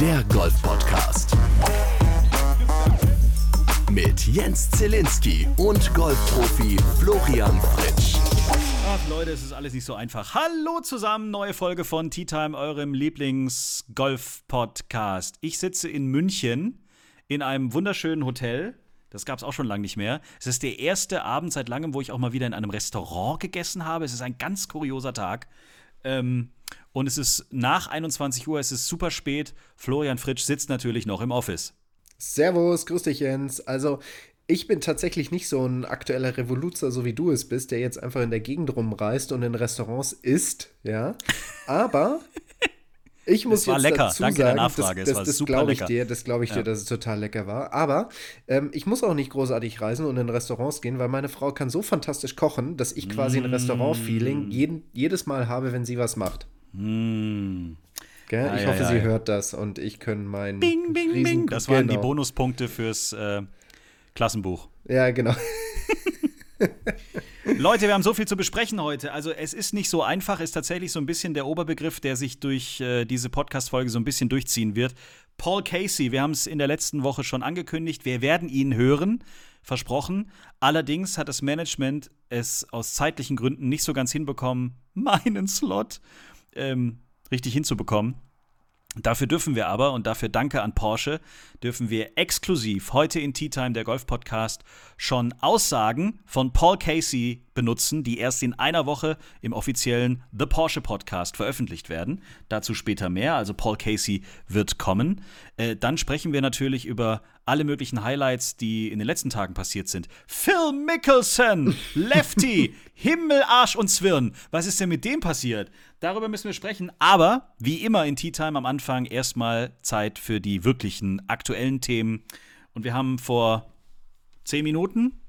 der Golf-Podcast. Mit Jens Zielinski und Golfprofi Florian Fritsch. Ach Leute, es ist alles nicht so einfach. Hallo zusammen, neue Folge von Tea Time, eurem Lieblings-Golf-Podcast. Ich sitze in München in einem wunderschönen Hotel. Das gab es auch schon lange nicht mehr. Es ist der erste Abend seit langem, wo ich auch mal wieder in einem Restaurant gegessen habe. Es ist ein ganz kurioser Tag. Ähm, und es ist nach 21 Uhr, es ist super spät. Florian Fritsch sitzt natürlich noch im Office. Servus, grüß dich Jens. Also ich bin tatsächlich nicht so ein aktueller Revoluzer, so wie du es bist, der jetzt einfach in der Gegend rumreist und in Restaurants isst, ja. Aber ich muss Es war jetzt lecker. dazu Danke der sagen, Nachfrage. Es das, das, das glaube ich lecker. dir, das glaube ich Ja. dir, dass es total lecker war. Aber ähm, ich muss auch nicht großartig reisen und in Restaurants gehen, weil meine Frau kann so fantastisch kochen, dass ich quasi ein Mm. Restaurant-Feeling jeden, jedes Mal habe, wenn sie was macht. Hm. Ja, ich ja, hoffe, ja, sie ja. hört das und ich kann mein Bing, bing, Riesen- bing. Das waren die genau. Bonuspunkte fürs äh, Klassenbuch. Ja, genau. Leute, wir haben so viel zu besprechen heute. Also es ist nicht so einfach, ist tatsächlich so ein bisschen der Oberbegriff, der sich durch äh, diese Podcast-Folge so ein bisschen durchziehen wird. Paul Casey, wir haben es in der letzten Woche schon angekündigt, wir werden ihn hören, versprochen. Allerdings hat das Management es aus zeitlichen Gründen nicht so ganz hinbekommen, meinen Slot ähm, richtig hinzubekommen. Dafür dürfen wir aber, und dafür danke an Porsche, dürfen wir exklusiv heute in Tea Time, der Golf-Podcast, schon Aussagen von Paul Casey benutzen, die erst in einer Woche im offiziellen The Porsche Podcast veröffentlicht werden. Dazu später mehr, also Paul Casey wird kommen. Äh, dann sprechen wir natürlich über alle möglichen Highlights, die in den letzten Tagen passiert sind. Phil Mickelson, Lefty, Himmel, Arsch und Zwirn. Was ist denn mit dem passiert? Darüber müssen wir sprechen. Aber wie immer in Tea Time am Anfang erstmal Zeit für die wirklichen aktuellen Themen. Und wir haben vor zehn Minuten,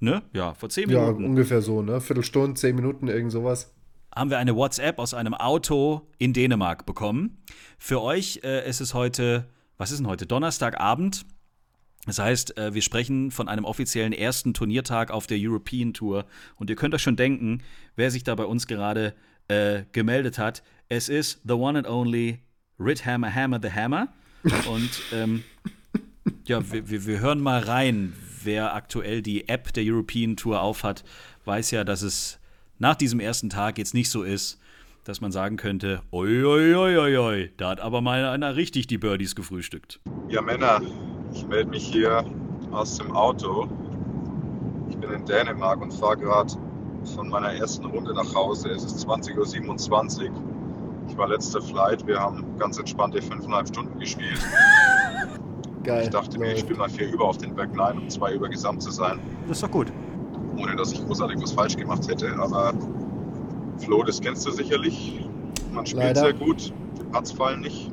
ne? Ja, vor zehn Ja, Minuten ungefähr so, ne? Viertelstunde, zehn Minuten, irgend sowas. haben wir eine WhatsApp aus einem Auto in Dänemark bekommen. Für euch äh, ist es heute, was ist denn heute? Donnerstagabend. Das heißt, äh, wir sprechen von einem offiziellen ersten Turniertag auf der European Tour. Und ihr könnt euch schon denken, wer sich da bei uns gerade äh, gemeldet hat. Es ist the one and only Rit Hammer Hammer the Hammer. Und ähm, ja, wir, wir, wir hören mal rein. Wer aktuell die App der European Tour aufhat, weiß ja, dass es nach diesem ersten Tag jetzt nicht so ist, dass man sagen könnte, oi, oi, oi, oi, oi, da hat aber mal einer richtig die Birdies gefrühstückt. Ja, Männer, ich melde mich hier aus dem Auto. Ich bin in Dänemark und fahre gerade von meiner ersten Runde nach Hause. Es ist 20.27 Uhr. Ich war letzter Flight. Wir haben ganz entspannte fünfeinhalb Stunden gespielt. Geil. Ich dachte mir, ich spiele mal vier über auf den Back 9, um zwei über gesamt zu sein, Das ist doch gut. ohne dass ich großartig was falsch gemacht hätte. Aber Flo, das kennst du sicherlich. Man spielt Leider. sehr gut, die Putts fallen nicht.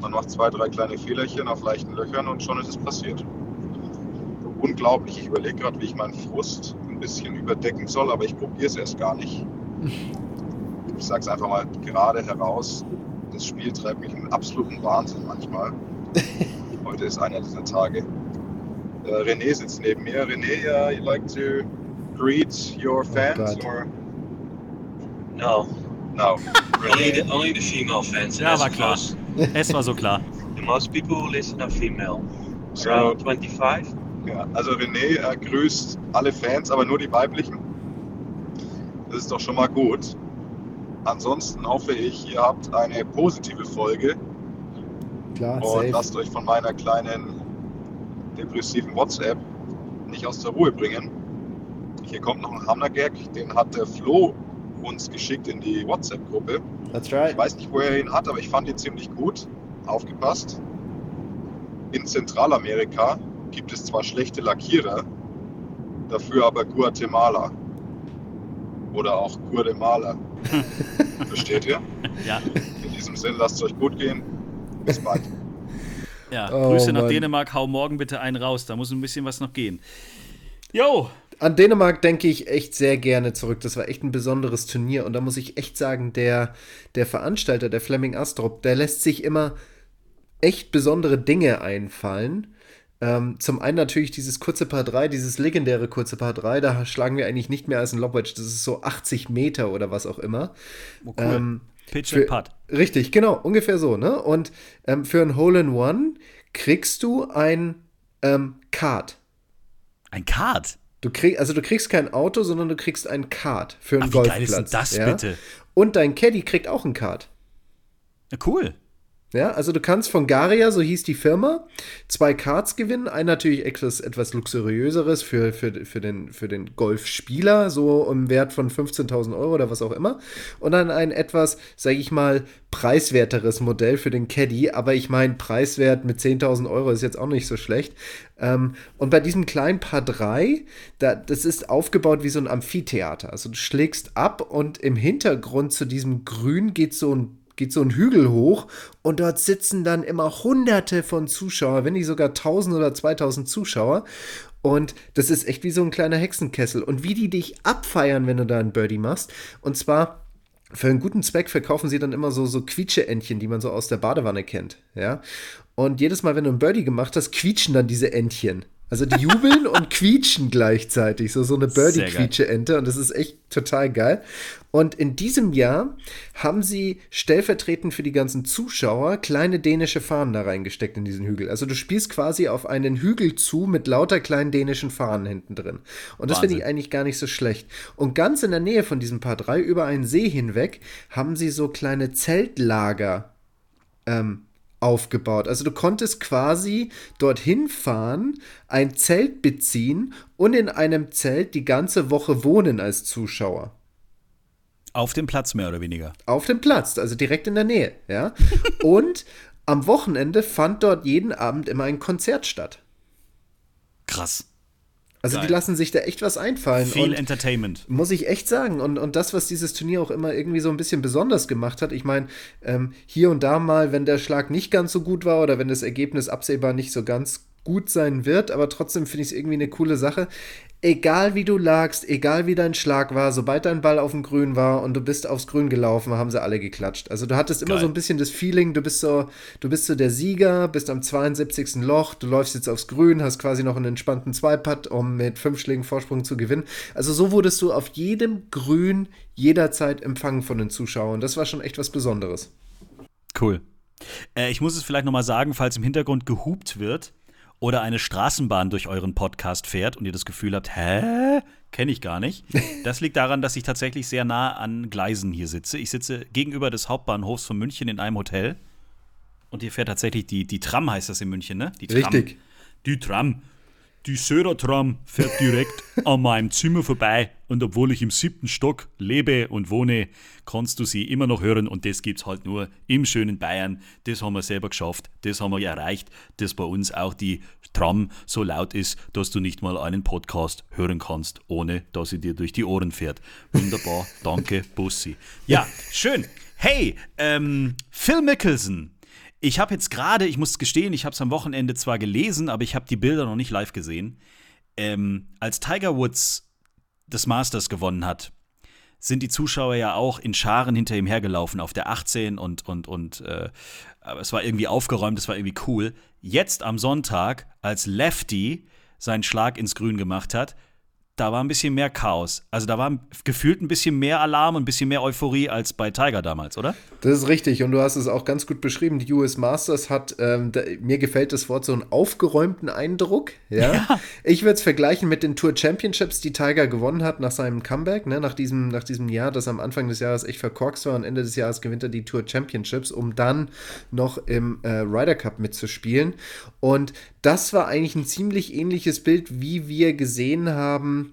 Man macht zwei, drei kleine Fehlerchen auf leichten Löchern und schon ist es passiert. Unglaublich. Ich überlege gerade, wie ich meinen Frust ein bisschen überdecken soll, aber ich probiere es erst gar nicht. Ich sage es einfach mal gerade heraus. Das Spiel treibt mich in absoluten Wahnsinn manchmal. Heute ist einer dieser Tage. Äh, René sitzt neben mir. René, uh, you like to greet your fans Gott. or No, no? only the, only the female fans. Ja, war that's klar. Es war so klar. The most people who listen are female. So, Around 25. ja, also René äh, grüßt alle Fans, aber nur die weiblichen. Das ist doch schon mal gut. Ansonsten hoffe ich, ihr habt eine positive Folge Klar, und safe. lasst euch von meiner kleinen depressiven WhatsApp nicht aus der Ruhe bringen. Hier kommt noch ein Hammer-Gag, den hat der Flo uns geschickt in die WhatsApp-Gruppe. That's right. Ich weiß nicht, wo er ihn hat, aber ich fand ihn ziemlich gut. Aufgepasst. In Zentralamerika gibt es zwar schlechte Lackierer, dafür aber Guatemala. Oder auch Guatemala. Versteht ihr? Ja, In diesem Sinn, lasst es euch gut gehen. Bis bald. ja. Oh, Grüße nach Mann. Dänemark, hau morgen bitte einen raus. Da muss ein bisschen was noch gehen. Jo, An Dänemark denke ich echt sehr gerne zurück. Das war echt ein besonderes Turnier. Und da muss ich echt sagen, der, der Veranstalter, der Fleming Astrup, der lässt sich immer echt besondere Dinge einfallen. Ähm, zum einen natürlich dieses kurze Paar 3, dieses legendäre kurze Paar 3, da schlagen wir eigentlich nicht mehr als ein Lobwedge. Das ist so 80 Meter oder was auch immer. oh, cool. Ähm, Pitch and Putt. Richtig, genau, ungefähr so, ne? Und ähm, für ein Hole in One kriegst du ein ähm, Kart. Ein Kart. Du krieg, also du kriegst kein Auto, sondern du kriegst ein Kart für einen Ach, wie Golfplatz. geil ist denn das ja? bitte? Und dein Caddy kriegt auch ein Kart. Ja, cool. Ja, also du kannst von Garia, so hieß die Firma, zwei Karts gewinnen. Ein natürlich etwas, etwas luxuriöseres für, für, für, den, für den Golfspieler, so im Wert von 15.000 Euro oder was auch immer. Und dann ein etwas, sage ich mal, preiswerteres Modell für den Caddy. Aber ich meine, preiswert mit 10.000 Euro ist jetzt auch nicht so schlecht. Ähm, und bei diesem kleinen Paar 3, da, das ist aufgebaut wie so ein Amphitheater. Also du schlägst ab und im Hintergrund zu diesem Grün geht so ein geht so ein Hügel hoch und dort sitzen dann immer hunderte von Zuschauern, wenn nicht sogar 1000 oder 2000 Zuschauer. Und das ist echt wie so ein kleiner Hexenkessel. Und wie die dich abfeiern, wenn du da ein Birdie machst. Und zwar für einen guten Zweck verkaufen sie dann immer so, so Quietsche-Entchen, die man so aus der Badewanne kennt. Ja. Und jedes Mal, wenn du ein Birdie gemacht hast, quietschen dann diese Entchen. Also die jubeln und quietschen gleichzeitig. So, so eine. Birdie-Quietsche-Ente. Und das ist echt total geil. Und in diesem Jahr haben sie stellvertretend für die ganzen Zuschauer kleine dänische Fahnen da reingesteckt in diesen Hügel. Also du spielst quasi auf einen Hügel zu mit lauter kleinen dänischen Fahnen hinten drin. Und das finde ich eigentlich gar nicht so schlecht. Und ganz in der Nähe von diesem Paar 3, über einen See hinweg, haben sie so kleine Zeltlager ähm, aufgebaut. Also du konntest quasi dorthin fahren, ein Zelt beziehen und in einem Zelt die ganze Woche wohnen als Zuschauer. Auf dem Platz mehr oder weniger. Auf dem Platz, also direkt in der Nähe, ja. und am Wochenende fand dort jeden Abend immer ein Konzert statt. Krass. Also Geil. die lassen sich da echt was einfallen. Viel Entertainment. Muss ich echt sagen. Und, und das, was dieses Turnier auch immer irgendwie so ein bisschen besonders gemacht hat, ich meine, ähm, hier und da mal, wenn der Schlag nicht ganz so gut war oder wenn das Ergebnis absehbar nicht so ganz gut sein wird, aber trotzdem finde ich es irgendwie eine coole Sache. Egal wie du lagst, egal wie dein Schlag war, sobald dein Ball auf dem Grün war und du bist aufs Grün gelaufen, haben sie alle geklatscht. Also du hattest immer Geil. so ein bisschen das Feeling, du bist so, du bist so der Sieger, bist am 72. Loch, du läufst jetzt aufs Grün, hast quasi noch einen entspannten Zweiputt, um mit fünf Schlägen Vorsprung zu gewinnen. Also so wurdest du auf jedem Grün jederzeit empfangen von den Zuschauern. Das war schon echt was Besonderes. Cool. Äh, ich muss es vielleicht nochmal sagen, falls im Hintergrund gehupt wird oder eine Straßenbahn durch euren Podcast fährt und ihr das Gefühl habt, hä? Kenne ich gar nicht. Das liegt daran, dass ich tatsächlich sehr nah an Gleisen hier sitze. Ich sitze gegenüber des Hauptbahnhofs von München in einem Hotel. Und hier fährt tatsächlich die, die Tram, heißt das in München, ne? Die Tram. Richtig. Die Tram. Die Söder-Tram fährt direkt an meinem Zimmer vorbei. Und obwohl ich im siebten Stock lebe und wohne, kannst du sie immer noch hören. Und das gibt's halt nur im schönen Bayern. Das haben wir selber geschafft. Das haben wir erreicht, dass bei uns auch die Tram so laut ist, dass du nicht mal einen Podcast hören kannst, ohne dass sie dir durch die Ohren fährt. Wunderbar. Danke, Bussi. Ja, schön. Hey, ähm, Phil Mickelson. Ich habe jetzt gerade, ich muss gestehen, ich habe es am Wochenende zwar gelesen, aber ich habe die Bilder noch nicht live gesehen. Ähm, als Tiger Woods das Masters gewonnen hat, sind die Zuschauer ja auch in Scharen hinter ihm hergelaufen auf der 18 und, und, und äh, es war irgendwie aufgeräumt, es war irgendwie cool. Jetzt am Sonntag, als Lefty seinen Schlag ins Grün gemacht hat, da war ein bisschen mehr Chaos. Also da war gefühlt ein bisschen mehr Alarm und ein bisschen mehr Euphorie als bei Tiger damals, oder? Das ist richtig und du hast es auch ganz gut beschrieben. Die US Masters hat, ähm, da, mir gefällt das Wort, so einen aufgeräumten Eindruck. Ja. Ich würde es vergleichen mit den Tour Championships, die Tiger gewonnen hat nach seinem Comeback, ne, nach, diesem, nach diesem Jahr, das am Anfang des Jahres echt verkorkst war und Ende des Jahres gewinnt er die Tour Championships, um dann noch im äh, Ryder Cup mitzuspielen. Und das war eigentlich ein ziemlich ähnliches Bild, wie wir gesehen haben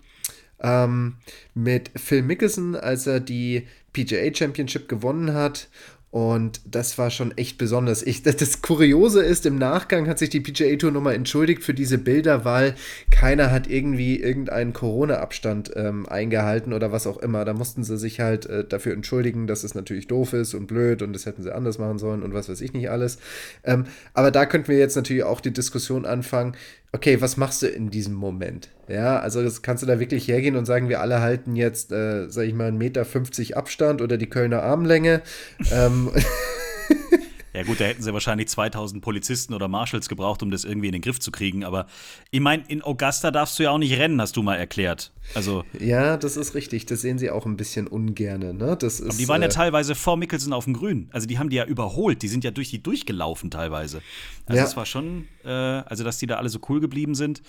ähm, mit Phil Mickelson, als er die PGA Championship gewonnen hat. Und das war schon echt besonders. Ich, das, das Kuriose ist, im Nachgang hat sich die PGA Tour nochmal entschuldigt für diese Bilder, weil keiner hat irgendwie irgendeinen Corona-Abstand ähm, eingehalten oder was auch immer. Da mussten sie sich halt äh, dafür entschuldigen, dass es natürlich doof ist und blöd und das hätten sie anders machen sollen und was weiß ich nicht alles. Ähm, aber da könnten wir jetzt natürlich auch die Diskussion anfangen. Okay, was machst du in diesem Moment? Ja, also das kannst du da wirklich hergehen und sagen, wir alle halten jetzt, äh, sag ich mal, 1,50 Meter Abstand oder die Kölner Armlänge. ähm, Ja gut, da hätten sie wahrscheinlich 2000 Polizisten oder Marshals gebraucht, um das irgendwie in den Griff zu kriegen. Aber ich meine, in Augusta darfst du ja auch nicht rennen, hast du mal erklärt. Also, Ja, das ist richtig. Das sehen sie auch ein bisschen ungerne. Ne? Das ist, aber die waren ja äh, teilweise vor Mickelson auf dem Grün. Also die haben die ja überholt. Die sind ja durch die durchgelaufen teilweise. Also Ja. das war schon, äh, also dass die da alle so cool geblieben sind,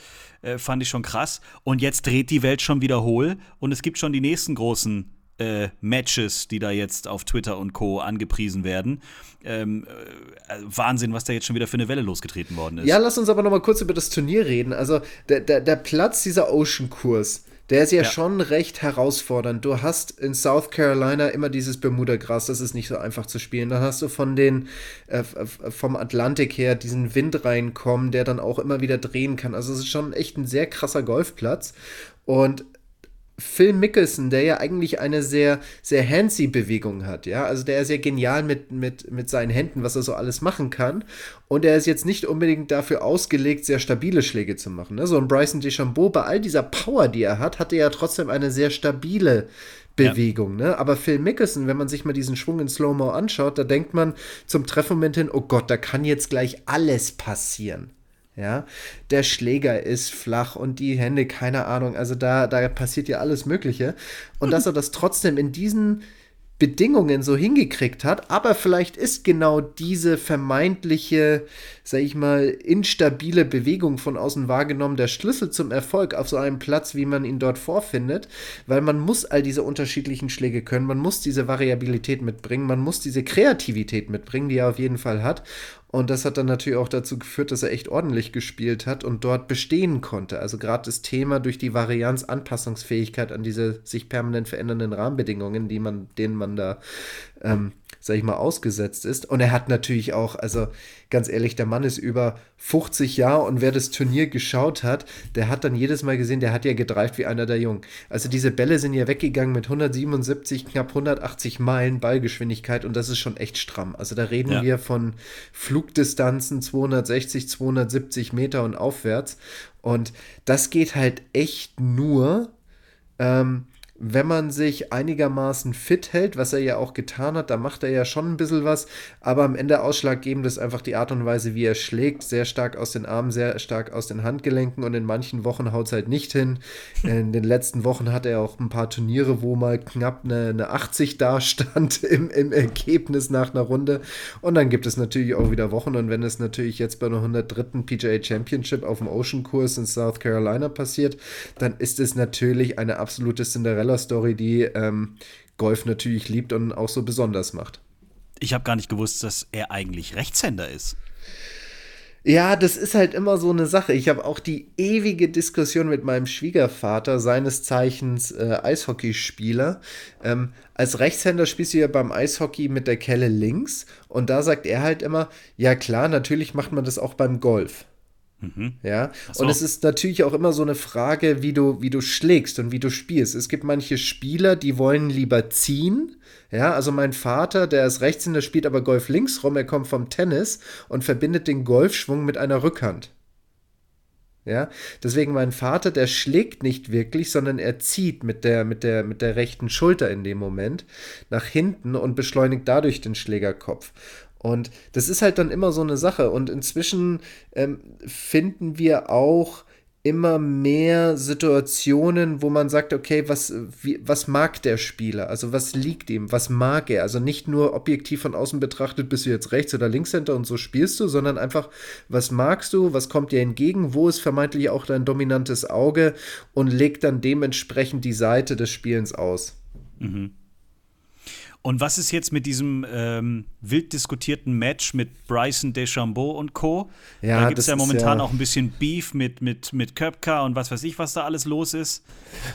äh, fand ich schon krass. Und jetzt dreht die Welt schon wieder hohl und es gibt schon die nächsten großen äh, Matches, die da jetzt auf Twitter und Co. angepriesen werden. Ähm, äh, also Wahnsinn, was da jetzt schon wieder für eine Welle losgetreten worden ist. Ja, lass uns aber noch mal kurz über das Turnier reden. Also der, der, der Platz dieser Ocean-Kurs, der ist ja, Ja. schon recht herausfordernd. Du hast in South Carolina immer dieses Bermuda-Gras, das ist nicht so einfach zu spielen. Dann hast du von den, äh, vom Atlantik her diesen Wind reinkommen, der dann auch immer wieder drehen kann. Also es ist schon echt ein sehr krasser Golfplatz. Und Phil Mickelson, der ja eigentlich eine sehr, sehr handsy Bewegung hat, ja, also der ist ja genial mit, mit, mit seinen Händen, was er so alles machen kann. Und er ist jetzt nicht unbedingt dafür ausgelegt, sehr stabile Schläge zu machen. Ne? So ein Bryson DeChambeau, bei all dieser Power, die er hat, hat er ja trotzdem eine sehr stabile Bewegung, ne? Aber Phil Mickelson, wenn man sich mal diesen Schwung in Slow-Mo anschaut, da denkt man zum Treffmoment hin, oh Gott, da kann jetzt gleich alles passieren. Ja, der Schläger ist flach und die Hände, keine Ahnung, also da, da passiert ja alles Mögliche. Und dass er das trotzdem in diesen Bedingungen so hingekriegt hat, aber vielleicht ist genau diese vermeintliche, sag ich mal, instabile Bewegung von außen wahrgenommen der Schlüssel zum Erfolg auf so einem Platz, wie man ihn dort vorfindet, weil man muss all diese unterschiedlichen Schläge können, man muss diese Variabilität mitbringen, man muss diese Kreativität mitbringen, die er auf jeden Fall hat. Und das hat dann natürlich auch dazu geführt, dass er echt ordentlich gespielt hat und dort bestehen konnte. Also gerade das Thema durch die Varianz, Anpassungsfähigkeit an diese sich permanent verändernden Rahmenbedingungen, die man, denen man da, ähm, sag ich mal, ausgesetzt ist. Und er hat natürlich auch, also ganz ehrlich, der Mann ist über 50 Jahre und wer das Turnier geschaut hat, der hat dann jedes Mal gesehen, der hat ja gedreift wie einer der Jungen. Also diese Bälle sind ja weggegangen mit 177, knapp 180 Meilen Ballgeschwindigkeit und das ist schon echt stramm. Also da reden Ja. wir von Flugdistanzen 260, 270 Meter und aufwärts. Und das geht halt echt nur, ähm, wenn man sich einigermaßen fit hält, was er ja auch getan hat, da macht er ja schon ein bisschen was, aber am Ende ausschlaggebend ist einfach die Art und Weise, wie er schlägt, sehr stark aus den Armen, sehr stark aus den Handgelenken und in manchen Wochen haut es halt nicht hin. In den letzten Wochen hat er auch ein paar Turniere, wo mal knapp eine, eine 80 dastand im, im Ergebnis nach einer Runde und dann gibt es natürlich auch wieder Wochen und wenn es natürlich jetzt bei einer 103. PGA Championship auf dem Ocean Kurs in South Carolina passiert, dann ist es natürlich eine absolute Cinderella-Story, die ähm, Golf natürlich liebt und auch so besonders macht. Ich habe gar nicht gewusst, dass er eigentlich Rechtshänder ist. Ja, das ist halt immer so eine Sache. Ich habe auch die ewige Diskussion mit meinem Schwiegervater, seines Zeichens äh, Eishockeyspieler. Ähm, als Rechtshänder spielst du ja beim Eishockey mit der Kelle links und da sagt er halt immer, ja klar, natürlich macht man das auch beim Golf. Ja, so. und es ist natürlich auch immer so eine Frage, wie du, wie du schlägst und wie du spielst. Es gibt manche Spieler, die wollen lieber ziehen. Ja, also mein Vater, der ist Rechtshänder, spielt aber Golf links rum, er kommt vom Tennis und verbindet den Golfschwung mit einer Rückhand. Ja, deswegen mein Vater, der schlägt nicht wirklich, sondern er zieht mit der, mit der, mit der rechten Schulter in dem Moment nach hinten und beschleunigt dadurch den Schlägerkopf. Und das ist halt dann immer so eine Sache. Und inzwischen ähm, finden wir auch immer mehr Situationen, wo man sagt, okay, was, wie, was mag der Spieler? Also was liegt ihm? Was mag er? Also nicht nur objektiv von außen betrachtet, bist du jetzt Rechts- oder Linkshänder und so spielst du, sondern einfach, was magst du? Was kommt dir entgegen? Wo ist vermeintlich auch dein dominantes Auge? Und legt dann dementsprechend die Seite des Spielens aus. Und was ist jetzt mit diesem ähm, wild diskutierten Match mit Bryson DeChambeau und Co.? Ja, da gibt es ja momentan ja- auch ein bisschen Beef mit, mit, mit Köpka und was weiß ich, was da alles los ist.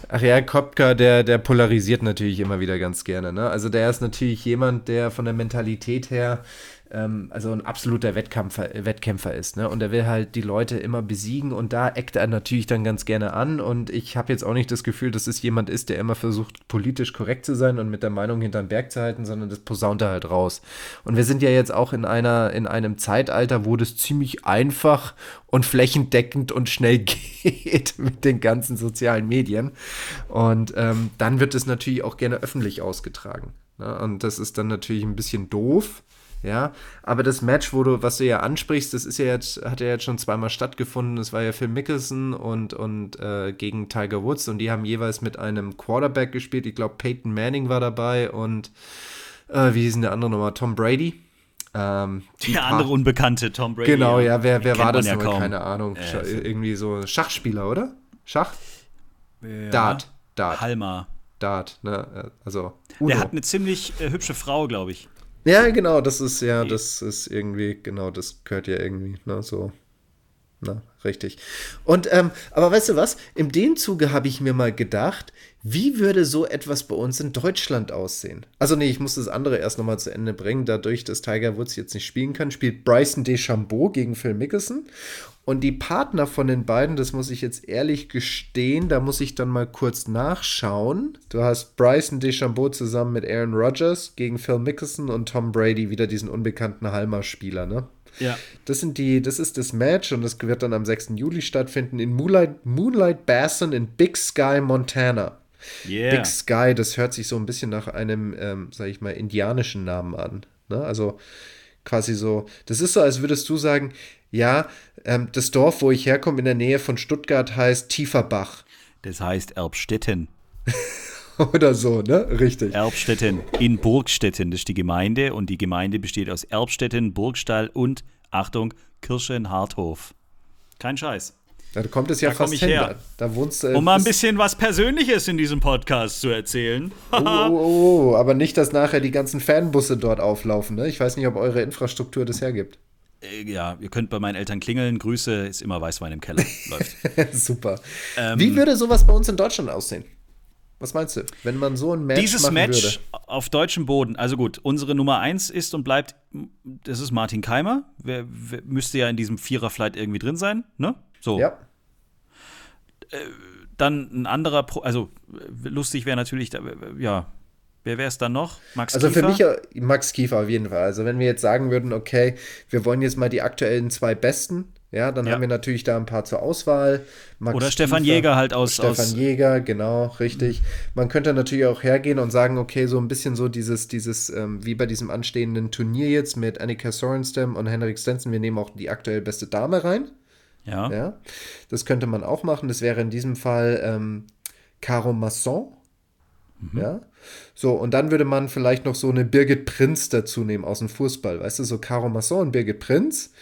Ach ja, Kopka, der, der polarisiert natürlich immer wieder ganz gerne. Ne? Also der ist natürlich jemand, der von der Mentalität her ähm, also ein absoluter Wettkampfer, Wettkämpfer ist. Ne? Und er will halt die Leute immer besiegen und da eckt er natürlich dann ganz gerne an. Und ich habe jetzt auch nicht das Gefühl, dass es jemand ist, der immer versucht, politisch korrekt zu sein und mit der Meinung hinterm Berg zu halten, sondern das posaunt er halt raus. Und wir sind ja jetzt auch in einer, in einem Zeitalter, wo das ziemlich einfach und flächendeckend und schnell geht mit den ganzen sozialen Medien. Und ähm, dann wird es natürlich auch gerne öffentlich ausgetragen. Ne? Und das ist dann natürlich ein bisschen doof. Ja, aber das Match, wo du, was du ja ansprichst, das ist ja jetzt, hat ja jetzt schon zweimal stattgefunden. Das war ja Phil Mickelson und, und äh, gegen Tiger Woods und die haben jeweils mit einem Quarterback gespielt. Ich glaube, Peyton Manning war dabei und äh, wie hieß denn der andere nochmal? Tom Brady. Ähm, der andere Unbekannte, Tom Brady. Genau, ja, wer, wer war das ja nochmal? Keine Ahnung. Äh, irgendwie so Schachspieler, oder? Schach? Ja. Dart. Dart. Halma. Dart, ne? Also. Uno. Der hat eine ziemlich äh, hübsche Frau, glaube ich. Ja, genau, das ist ja, das ist irgendwie, genau, das gehört ja irgendwie, ne, so. Na, richtig. Und, ähm, aber weißt du was? In dem Zuge habe ich mir mal gedacht, wie würde so etwas bei uns in Deutschland aussehen? Also, nee, ich muss das andere erst nochmal zu Ende bringen. Dadurch, dass Tiger Woods jetzt nicht spielen kann, spielt Bryson DeChambeau gegen Phil Mickelson. Und die Partner von den beiden, das muss ich jetzt ehrlich gestehen, da muss ich dann mal kurz nachschauen. Du hast Bryson DeChambeau zusammen mit Aaron Rodgers gegen Phil Mickelson und Tom Brady, wieder diesen unbekannten Halmer-Spieler, ne? Ja. Das sind die, das ist das Match und das wird dann am 6. Juli stattfinden in Moonlight, Moonlight Basin in Big Sky, Montana. Yeah. Big Sky, das hört sich so ein bisschen nach einem, ähm, sag ich mal, indianischen Namen an. Ne? Also quasi so, das ist so, als würdest du sagen, ja, ähm, das Dorf, wo ich herkomme, in der Nähe von Stuttgart, heißt Tieferbach. Das heißt Erbstetten. Oder so, ne? Richtig. Erbstetten in Burgstetten. Das ist die Gemeinde und die Gemeinde besteht aus Erbstetten, Burgstall und, Achtung, Kirchenharthof. Kein Scheiß. Da kommt es ja Da fast hin. her. Da, da wohnst du. Um mal ein bisschen was Persönliches in diesem Podcast zu erzählen. Oh, oh, oh, aber nicht, dass nachher die ganzen Fanbusse dort auflaufen. Ne? Ich weiß nicht, ob eure Infrastruktur das hergibt. Äh, ja, ihr könnt bei meinen Eltern klingeln. Grüße, ist immer Weißwein im Keller. Läuft. Super. Ähm, Wie würde sowas bei uns in Deutschland aussehen? Was meinst du, wenn man so ein Match Dieses machen Match würde? auf deutschem Boden, also gut, unsere Nummer eins ist und bleibt, das ist Martin Keimer. Wer, wer müsste ja in diesem Vierer-Flight irgendwie drin sein, ne? So. Ja, Dann ein anderer, Pro also äh, lustig wäre natürlich, ja, wer wäre es dann noch? Max also für Kiefer? mich ja Max Kiefer auf jeden Fall. Also wenn wir jetzt sagen würden, okay, wir wollen jetzt mal die aktuellen zwei Besten, ja, dann Ja. haben wir natürlich da ein paar zur Auswahl. Max Oder Stefan Jäger halt aus- Stefan aus- Jäger, genau, richtig. Man könnte natürlich auch hergehen und sagen, okay, so ein bisschen so dieses, dieses, ähm, wie bei diesem anstehenden Turnier jetzt mit Annika Sorenstam und Henrik Stenson, wir nehmen auch die aktuell beste Dame rein. Ja. Ja, das könnte man auch machen. Das wäre in diesem Fall ähm, Caro Masson. Ja. So, und dann würde man vielleicht noch so eine Birgit Prinz dazu nehmen aus dem Fußball. Weißt du, so Caro Masson und Birgit Prinz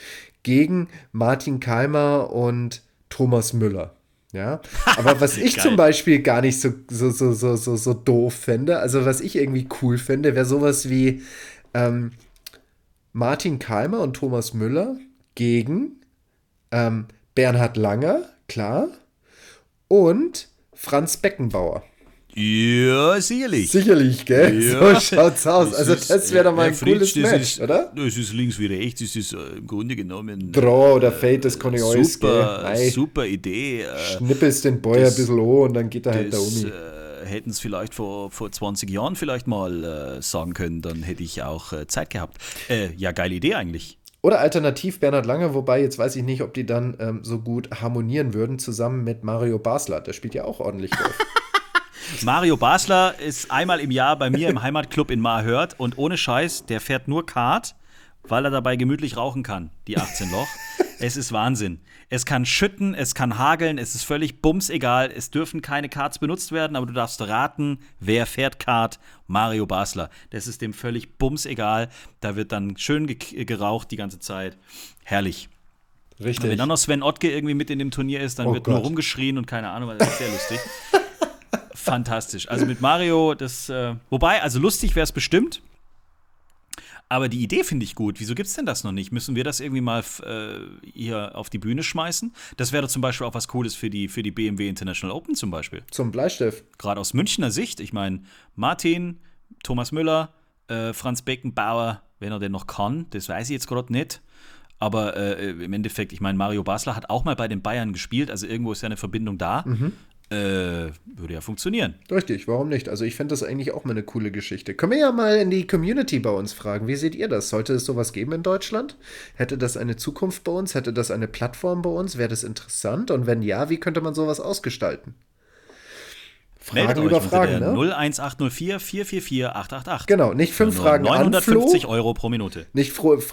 gegen Martin Keimer und Thomas Müller. Ja, aber was ich zum Beispiel gar nicht so, so, so, so, so, so doof fände, also was ich irgendwie cool fände, wäre sowas wie ähm, Martin Keimer und Thomas Müller gegen ähm, Bernhard Langer, klar, und Franz Beckenbauer. Ja, sicherlich. Sicherlich, gell? Ja. So schaut's aus. Also das wäre doch mal ein Fritz, cooles das Match, ist, oder? Das ist links wie rechts, das ist äh, im Grunde genommen. Draw oder Fate, das kann ich alles, super, gell? Ei. super Idee. Äh, Schnippelst den Boy ein das- bisschen hoch und dann geht er halt da das um. äh, hätten es vielleicht vor, vor 20 Jahren vielleicht mal äh, sagen können, dann hätte ich auch äh, Zeit gehabt. Äh, ja, geile Idee eigentlich. Oder alternativ Bernhard Langer, wobei jetzt weiß ich nicht, ob die dann ähm, so gut harmonieren würden, zusammen mit Mario Basler. Der spielt ja auch ordentlich Golf. Mario Basler ist einmal im Jahr bei mir im Heimatclub in Marhört und ohne Scheiß, der fährt nur Kart, weil er dabei gemütlich rauchen kann, die 18 Loch. es ist Wahnsinn. Es kann schütten, es kann hageln, es ist völlig bums egal. Es dürfen keine Karts benutzt werden, aber du darfst raten, wer fährt Kart? Mario Basler. Das ist dem völlig bums egal. Da wird dann schön ge geraucht die ganze Zeit. Herrlich. Richtig. Wenn dann noch Sven Ottke irgendwie mit in dem Turnier ist, dann Oh wird nur Gott. rumgeschrien und keine Ahnung, das ist sehr lustig. Fantastisch. Also mit Mario, das, äh, wobei, also lustig wäre es bestimmt. Aber die Idee finde ich gut. Wieso gibt es denn das noch nicht? Müssen wir das irgendwie mal äh, hier auf die Bühne schmeißen? Das wäre zum Beispiel auch was Cooles für die, für die BMW International Open zum Beispiel. Zum Bleistift. Gerade aus Münchner Sicht. Ich meine, Martin, Thomas Müller, äh, Franz Beckenbauer, wenn er denn noch kann, das weiß ich jetzt gerade nicht. Aber äh, im Endeffekt, ich meine, Mario Basler hat auch mal bei den Bayern gespielt, also irgendwo ist ja eine Verbindung da. Äh, würde ja funktionieren. Richtig, warum nicht? Also ich fände das eigentlich auch mal eine coole Geschichte. Können wir ja mal in die Community bei uns fragen. Wie seht ihr das? Sollte es sowas geben in Deutschland? Hätte das eine Zukunft bei uns? Hätte das eine Plattform bei uns? Wäre das interessant? Und wenn ja, wie könnte man sowas ausgestalten? Meldet Fragen euch über Fragen, ne? 01804 444 888. Genau, nicht fünf Nur Fragen an 950 Flo, Euro pro Minute. nicht fünf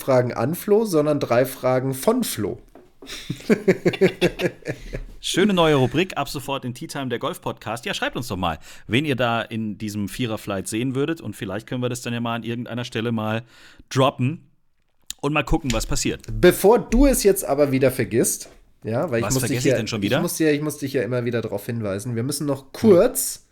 Fragen an Flo, sondern drei Fragen von Flo. Schöne neue Rubrik, ab sofort in Tea Time, der Golf-Podcast. Ja, schreibt uns doch mal, wen ihr da in diesem Vierer-Flight sehen würdet. Und vielleicht können wir das dann ja mal an irgendeiner Stelle mal droppen und mal gucken, was passiert. Bevor du es jetzt aber wieder vergisst, ja, weil ich Was muss dich vergesse ich ja, denn schon wieder? Ich muss, dir, ich muss dich ja immer wieder darauf hinweisen. Wir müssen noch kurz,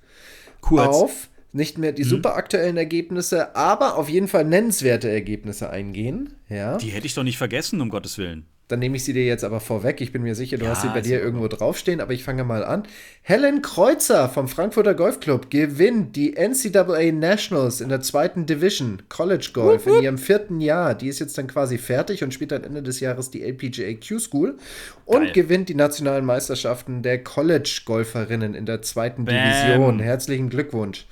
Kurz. auf nicht mehr die Mhm. super aktuellen Ergebnisse, aber auf jeden Fall nennenswerte Ergebnisse eingehen. Ja, Die hätte ich doch nicht vergessen, um Gottes Willen. Dann nehme ich sie dir jetzt aber vorweg. Ich bin mir sicher, du Ja, hast sie bei dir irgendwo draufstehen, aber ich fange mal an. Helen Kreuzer vom Frankfurter Golfclub gewinnt die NCAA Nationals in der zweiten Division College Golf in ihrem vierten Jahr. Die ist jetzt dann quasi fertig und spielt dann Ende des Jahres die LPGA Q School und Geil. gewinnt die nationalen Meisterschaften der College Golferinnen in der zweiten Bam. Division. Herzlichen Glückwunsch.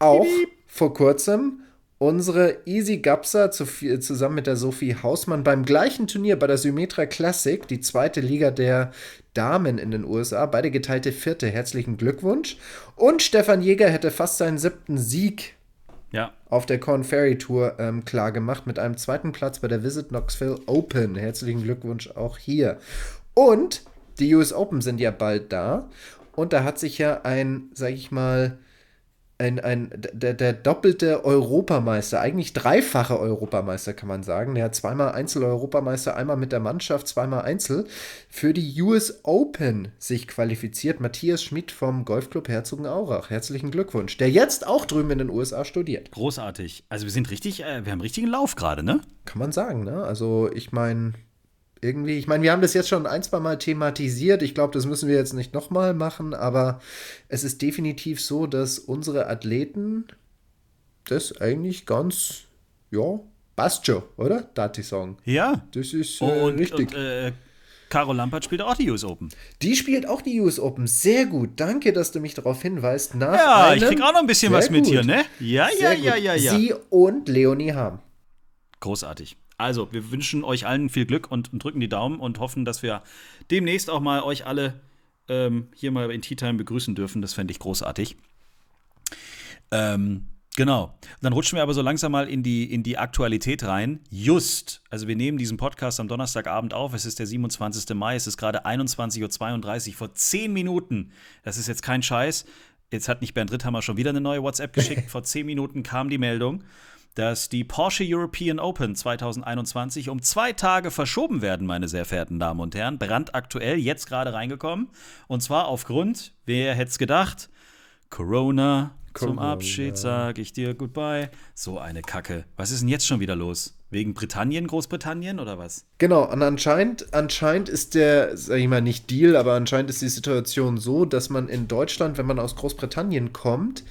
Auch vor kurzem unsere Easy Gapsa zu, zusammen mit der Sophie Hausmann beim gleichen Turnier bei der Symmetra Classic, die zweite Liga der Damen in den USA, beide geteilte Vierte. Herzlichen Glückwunsch. Und Stefan Jäger hätte fast seinen siebten Sieg Ja, auf der Corn Ferry Tour ähm, klar gemacht mit einem zweiten Platz bei der Visit Knoxville Open. Herzlichen Glückwunsch auch hier. Und die US Open sind ja bald da. Und da hat sich ja ein, sag ich mal, ein, ein, der, der doppelte Europameister, eigentlich dreifache Europameister, kann man sagen. Der hat zweimal Einzel-Europameister, einmal mit der Mannschaft, zweimal Einzel, für die US Open sich qualifiziert. Matthias Schmidt vom Golfclub Herzogenaurach. Herzlichen Glückwunsch. Der jetzt auch drüben in den USA studiert. großartig. Also wir sind richtig, äh, wir haben richtigen Lauf gerade, ne? Kann man sagen, ne? Also, ich meine, irgendwie, ich meine, wir haben das jetzt schon ein, zwei Mal thematisiert. Ich glaube, das müssen wir jetzt nicht nochmal machen, aber es ist definitiv so, dass unsere Athleten das eigentlich ganz, ja, passt schon, oder? Dati-Song. Ja. Das ist äh, und, richtig. Und, äh, Caro Lampert spielt auch die US Open. Die spielt auch die US Open. Sehr gut. Danke, dass du mich darauf hinweist. Nach Ja, ich einem- krieg auch noch ein bisschen was mit gut. hier, ne? Ja, Sehr ja, ja, ja, ja. Sie und Leonie Harm. Großartig. Also, wir wünschen euch allen viel Glück und, und drücken die Daumen und hoffen, dass wir demnächst auch mal euch alle ähm, hier mal in Tea Time begrüßen dürfen. Das fände ich großartig. Ähm, genau. Dann rutschen wir aber so langsam mal in die, in die Aktualität rein. Just, also wir nehmen diesen Podcast am Donnerstagabend auf. Es ist der 27. Mai. Es ist gerade 21.32 Uhr. Vor 10 Minuten, das ist jetzt kein Scheiß. Jetzt hat nicht Bernd Ritthammer schon wieder eine neue WhatsApp geschickt. Vor 10 Minuten kam die Meldung, dass die Porsche European Open 2021 um zwei Tage verschoben werden, meine sehr verehrten Damen und Herren. Brandaktuell, jetzt gerade reingekommen. Und zwar aufgrund, wer hätte es gedacht, Corona. Zum Corona. Abschied sag ich dir goodbye. So eine Kacke. Was ist denn jetzt schon wieder los? Wegen Britannien, Großbritannien oder was? Genau, und anscheinend, anscheinend ist der, sag ich mal, nicht Deal, aber anscheinend ist die Situation so, dass man in Deutschland, wenn man aus Großbritannien kommt,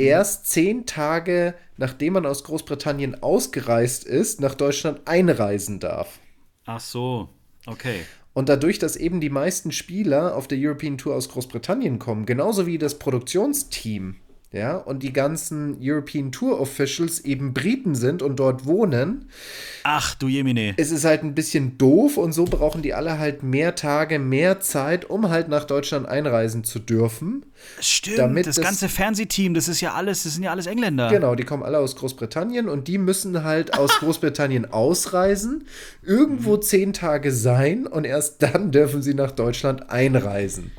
erst zehn Tage nachdem man aus Großbritannien ausgereist ist, nach Deutschland einreisen darf. Ach so, okay. Und dadurch, dass eben die meisten Spieler auf der European Tour aus Großbritannien kommen, genauso wie das Produktionsteam, ja, und die ganzen European Tour Officials eben Briten sind und dort wohnen, Ach du Jemine. es ist halt ein bisschen doof und so brauchen die alle halt mehr Tage, mehr Zeit, um halt nach Deutschland einreisen zu dürfen. Stimmt, damit das das- ganze Fernsehteam, das ist ja alles, das sind ja alles Engländer. Genau, die kommen alle aus Großbritannien und die müssen halt aus Großbritannien ausreisen, irgendwo Mhm. zehn Tage sein und erst dann dürfen sie nach Deutschland einreisen.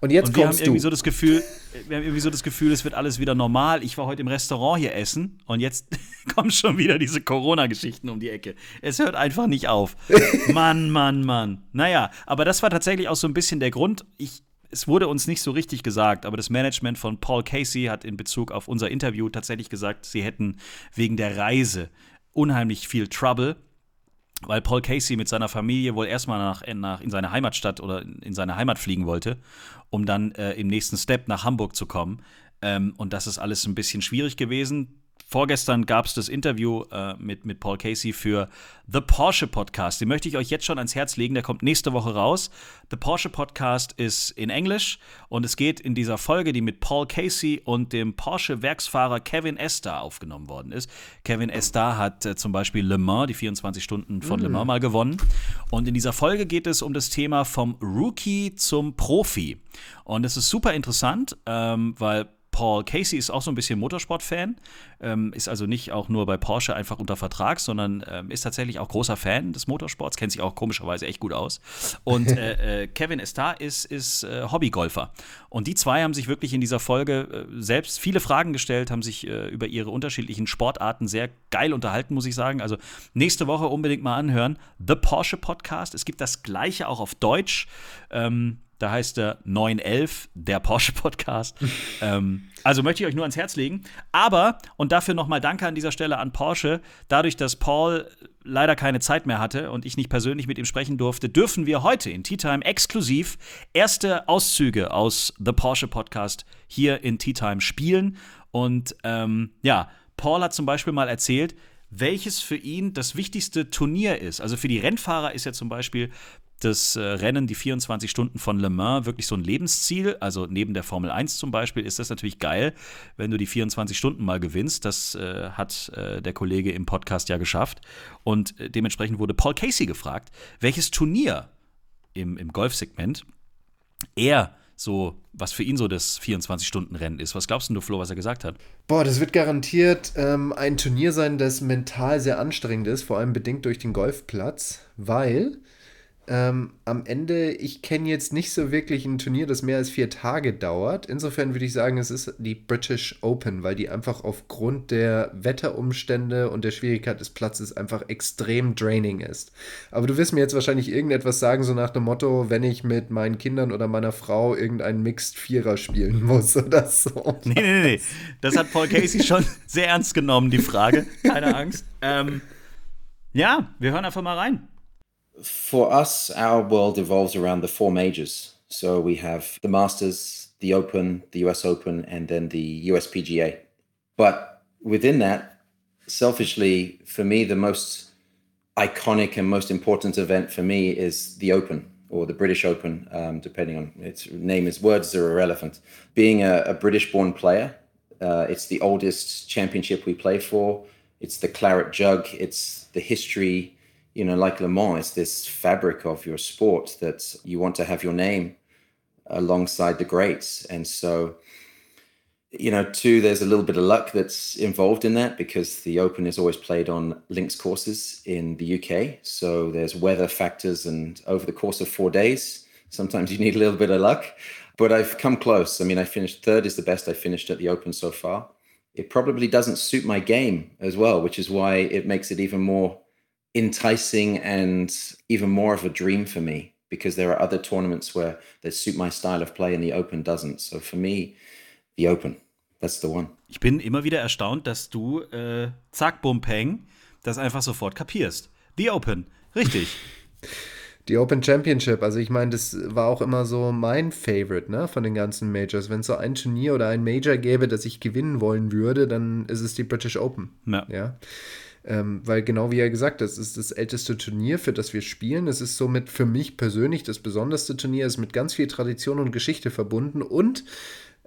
Und jetzt Und wir haben kommst irgendwie du. so das Gefühl, wir haben irgendwie so das Gefühl, es wird alles wieder normal. Ich war heute im Restaurant hier essen und jetzt kommen schon wieder diese Corona-Geschichten um die Ecke. Es hört einfach nicht auf. Mann, Mann, Mann. Naja, aber das war tatsächlich auch so ein bisschen der Grund. Ich, es wurde uns nicht so richtig gesagt, aber das Management von Paul Casey hat in Bezug auf unser Interview tatsächlich gesagt, sie hätten wegen der Reise unheimlich viel Trouble weil Paul Casey mit seiner Familie wohl erstmal nach, nach, in seine Heimatstadt oder in seine Heimat fliegen wollte, um dann äh, im nächsten Step nach Hamburg zu kommen. Ähm, und das ist alles ein bisschen schwierig gewesen. Vorgestern gab es das Interview äh, mit, mit Paul Casey für The Porsche Podcast. Den möchte ich euch jetzt schon ans Herz legen. Der kommt nächste Woche raus. The Porsche Podcast ist in Englisch und es geht in dieser Folge, die mit Paul Casey und dem Porsche-Werksfahrer Kevin Estar aufgenommen worden ist. Kevin Estar hat äh, zum Beispiel Le Mans, die 24 Stunden von mm. Le Mans mal gewonnen. Und in dieser Folge geht es um das Thema vom Rookie zum Profi. Und es ist super interessant, ähm, weil Paul Casey ist auch so ein bisschen Motorsport-Fan, ähm, ist also nicht auch nur bei Porsche einfach unter Vertrag, sondern ähm, ist tatsächlich auch großer Fan des Motorsports, kennt sich auch komischerweise echt gut aus. Und äh, äh, Kevin Estar ist, ist äh, Hobbygolfer. Und die zwei haben sich wirklich in dieser Folge äh, selbst viele Fragen gestellt, haben sich äh, über ihre unterschiedlichen Sportarten sehr geil unterhalten, muss ich sagen. Also nächste Woche unbedingt mal anhören. The Porsche Podcast. Es gibt das gleiche auch auf Deutsch. Ähm, da heißt er 911, der Porsche Podcast. ähm, also möchte ich euch nur ans Herz legen. Aber, und dafür nochmal Danke an dieser Stelle an Porsche, dadurch, dass Paul leider keine Zeit mehr hatte und ich nicht persönlich mit ihm sprechen durfte, dürfen wir heute in Tea Time exklusiv erste Auszüge aus The Porsche Podcast hier in Tea Time spielen. Und ähm, ja, Paul hat zum Beispiel mal erzählt, welches für ihn das wichtigste Turnier ist. Also für die Rennfahrer ist ja zum Beispiel das äh, Rennen, die 24 Stunden von Le Mans, wirklich so ein Lebensziel. Also neben der Formel 1 zum Beispiel ist das natürlich geil, wenn du die 24 Stunden mal gewinnst. Das äh, hat äh, der Kollege im Podcast ja geschafft. Und äh, dementsprechend wurde Paul Casey gefragt, welches Turnier im, im Golfsegment er so, was für ihn so das 24-Stunden-Rennen ist. Was glaubst du, Flo, was er gesagt hat? Boah, das wird garantiert ähm, ein Turnier sein, das mental sehr anstrengend ist, vor allem bedingt durch den Golfplatz, weil ähm, am Ende, ich kenne jetzt nicht so wirklich ein Turnier, das mehr als vier Tage dauert. Insofern würde ich sagen, es ist die British Open, weil die einfach aufgrund der Wetterumstände und der Schwierigkeit des Platzes einfach extrem draining ist. Aber du wirst mir jetzt wahrscheinlich irgendetwas sagen, so nach dem Motto, wenn ich mit meinen Kindern oder meiner Frau irgendeinen Mixed Vierer spielen muss oder so. Nee, nee, nee. Das hat Paul Casey schon sehr ernst genommen, die Frage. Keine Angst. Ähm, ja, wir hören einfach mal rein. For us, our world evolves around the four majors. So we have the Masters, the Open, the US Open, and then the USPGA. But within that, selfishly, for me, the most iconic and most important event for me is the Open or the British Open, um, depending on its name. Is words are irrelevant. Being a, a British-born player, uh, it's the oldest championship we play for. It's the claret jug. It's the history you know, like Le Mans, it's this fabric of your sport that you want to have your name alongside the greats. And so, you know, two, there's a little bit of luck that's involved in that because the Open is always played on links courses in the UK. So there's weather factors, and over the course of four days, sometimes you need a little bit of luck. But I've come close. I mean, I finished third is the best I finished at the Open so far. It probably doesn't suit my game as well, which is why it makes it even more enticing and even more of a dream for me because there are other tournaments where they suit my style of play and the Open doesn't. So for me, the Open, that's the one. Ich bin immer wieder erstaunt, dass du äh, zack, bum, peng, das einfach sofort kapierst. The Open, richtig. Die Open Championship, also ich meine, das war auch immer so mein Favorite, ne, von den ganzen Majors. Wenn es so ein Turnier oder ein Major gäbe, das ich gewinnen wollen würde, dann ist es die British Open. Ja. ja? Ähm, weil genau wie er gesagt hat, es ist das älteste Turnier, für das wir spielen. Es ist somit für mich persönlich das besonderste Turnier, es ist mit ganz viel Tradition und Geschichte verbunden und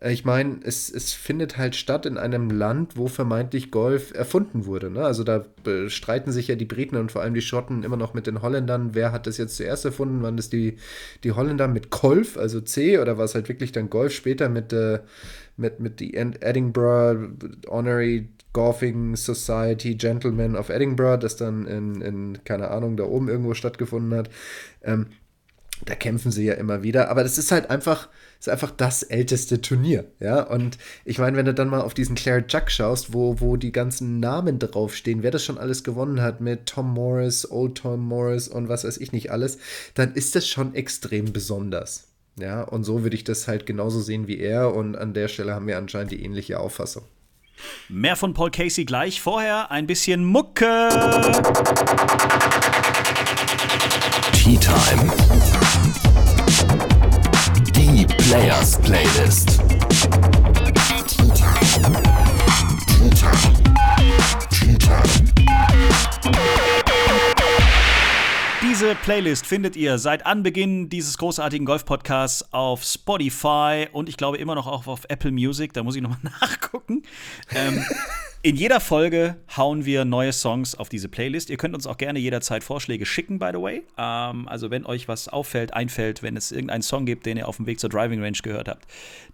äh, ich meine, es, es findet halt statt in einem Land, wo vermeintlich Golf erfunden wurde. Ne? Also da streiten sich ja die Briten und vor allem die Schotten immer noch mit den Holländern. Wer hat das jetzt zuerst erfunden? Waren das die, die Holländer mit Golf, also C, oder war es halt wirklich dann Golf später mit, äh, mit, mit die Edinburgh Honorary Golfing Society Gentlemen of Edinburgh, das dann in, in, keine Ahnung, da oben irgendwo stattgefunden hat. Ähm, da kämpfen sie ja immer wieder, aber das ist halt einfach, ist einfach das älteste Turnier, ja. Und ich meine, wenn du dann mal auf diesen Claire Juck schaust, wo, wo die ganzen Namen draufstehen, wer das schon alles gewonnen hat mit Tom Morris, Old Tom Morris und was weiß ich nicht alles, dann ist das schon extrem besonders. Ja, und so würde ich das halt genauso sehen wie er und an der Stelle haben wir anscheinend die ähnliche Auffassung. Mehr von Paul Casey gleich. Vorher ein bisschen Mucke. Tea Time. Die Players Playlist. Playlist findet ihr seit Anbeginn dieses großartigen Golf-Podcasts auf Spotify und ich glaube immer noch auch auf Apple Music. Da muss ich nochmal nachgucken. Ähm, in jeder Folge hauen wir neue Songs auf diese Playlist. Ihr könnt uns auch gerne jederzeit Vorschläge schicken, by the way. Ähm, also, wenn euch was auffällt, einfällt, wenn es irgendeinen Song gibt, den ihr auf dem Weg zur Driving Range gehört habt,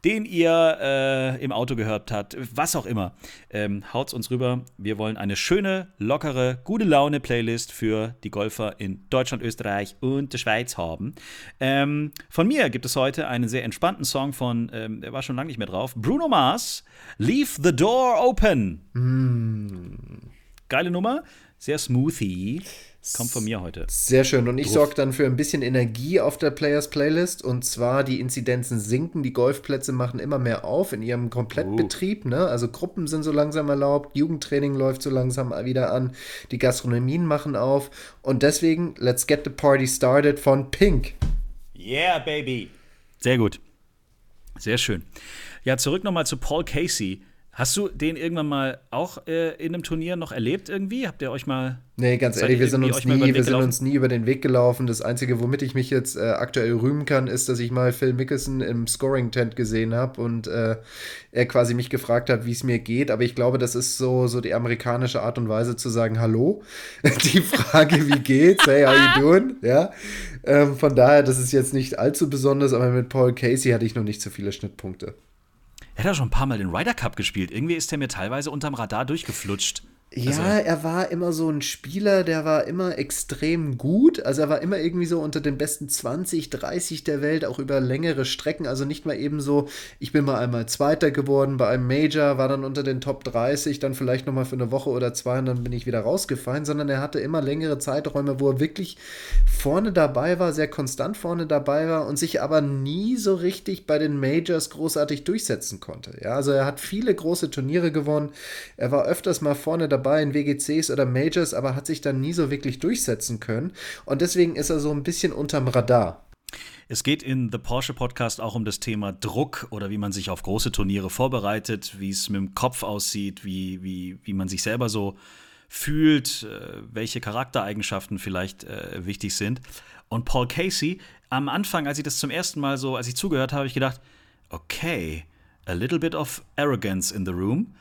den ihr äh, im Auto gehört habt, was auch immer, ähm, haut's uns rüber. Wir wollen eine schöne, lockere, gute Laune-Playlist für die Golfer in Deutschland, Österreich und der Schweiz haben. Ähm, von mir gibt es heute einen sehr entspannten Song von, ähm, der war schon lange nicht mehr drauf, Bruno Mars, Leave the Door Open. Geile Nummer, sehr smoothy. Kommt von mir heute. Sehr schön. Und ich sorge dann für ein bisschen Energie auf der Players Playlist. Und zwar die Inzidenzen sinken, die Golfplätze machen immer mehr auf in ihrem Komplettbetrieb. Ne? Also Gruppen sind so langsam erlaubt, Jugendtraining läuft so langsam wieder an, die Gastronomien machen auf. Und deswegen, let's get the party started von Pink. Yeah, baby. Sehr gut. Sehr schön. Ja, zurück nochmal zu Paul Casey. Hast du den irgendwann mal auch äh, in einem Turnier noch erlebt irgendwie? Habt ihr euch mal. Nee, ganz ehrlich, wir sind, uns nie, wir sind uns nie über den Weg gelaufen. Das Einzige, womit ich mich jetzt äh, aktuell rühmen kann, ist, dass ich mal Phil Mickelson im Scoring-Tent gesehen habe und äh, er quasi mich gefragt hat, wie es mir geht. Aber ich glaube, das ist so, so die amerikanische Art und Weise zu sagen, hallo. die Frage, wie geht's? Hey, how you doing? Ja. Ähm, von daher, das ist jetzt nicht allzu besonders, aber mit Paul Casey hatte ich noch nicht so viele Schnittpunkte. Er hat ja schon ein paar Mal den Ryder Cup gespielt. Irgendwie ist er mir teilweise unterm Radar durchgeflutscht. Ja, Also- er war immer so ein Spieler, der war immer extrem gut. Also er war immer irgendwie so unter den besten 20, 30 der Welt, auch über längere Strecken. Also nicht mal eben so, ich bin mal einmal Zweiter geworden bei einem Major, war dann unter den Top 30, dann vielleicht nochmal für eine Woche oder zwei und dann bin ich wieder rausgefallen, sondern er hatte immer längere Zeiträume, wo er wirklich vorne dabei war, sehr konstant vorne dabei war und sich aber nie so richtig bei den Majors großartig durchsetzen konnte. Ja, also er hat viele große Turniere gewonnen. Er war öfters mal vorne dabei in WGCs oder Majors, aber hat sich dann nie so wirklich durchsetzen können. Und deswegen ist er so ein bisschen unterm Radar. Es geht in The Porsche Podcast auch um das Thema Druck oder wie man sich auf große Turniere vorbereitet, wie es mit dem Kopf aussieht, wie, wie, wie man sich selber so fühlt, äh, welche Charaktereigenschaften vielleicht äh, wichtig sind. Und Paul Casey, am Anfang, als ich das zum ersten Mal so, als ich zugehört habe, habe ich gedacht, okay, a little bit of arrogance in the room,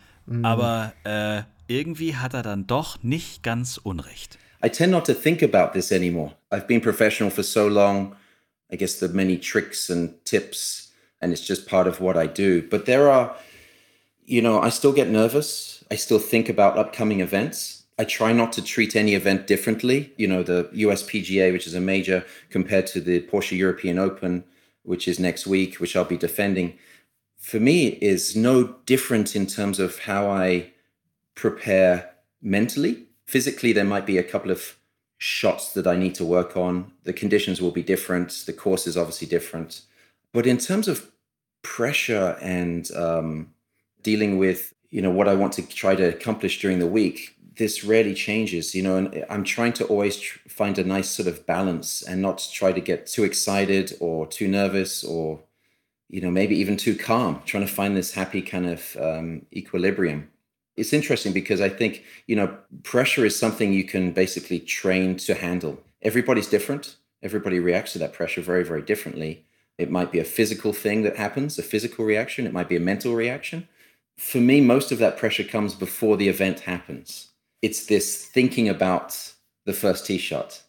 aber äh, irgendwie hat er dann doch nicht ganz unrecht. I tend not to think about this anymore. I've been professional for so long. I guess the many tricks and tips, and it's just part of what I do. But there are, you know, I still get nervous. I still think about upcoming events. I try not to treat any event differently. You know, the USPGA, which is a major, compared to the Porsche European Open, which is next week, which I'll be defending, for me is no different in terms of how I prepare mentally. Physically, there might be a couple of shots that I need to work on. The conditions will be different. The course is obviously different. But in terms of pressure and um, dealing with, you know, what I want to try to accomplish during the week, this rarely changes, you know, and I'm trying to always tr- find a nice sort of balance and not try to get too excited or too nervous or, you know, maybe even too calm, trying to find this happy kind of um, equilibrium it's interesting because I think, you know, pressure is something you can basically train to handle. Everybody's different. Everybody reacts to that pressure very, very differently. It might be a physical thing that happens, a physical reaction. It might be a mental reaction. For me, most of that pressure comes before the event happens. It's this thinking about the first tee shot.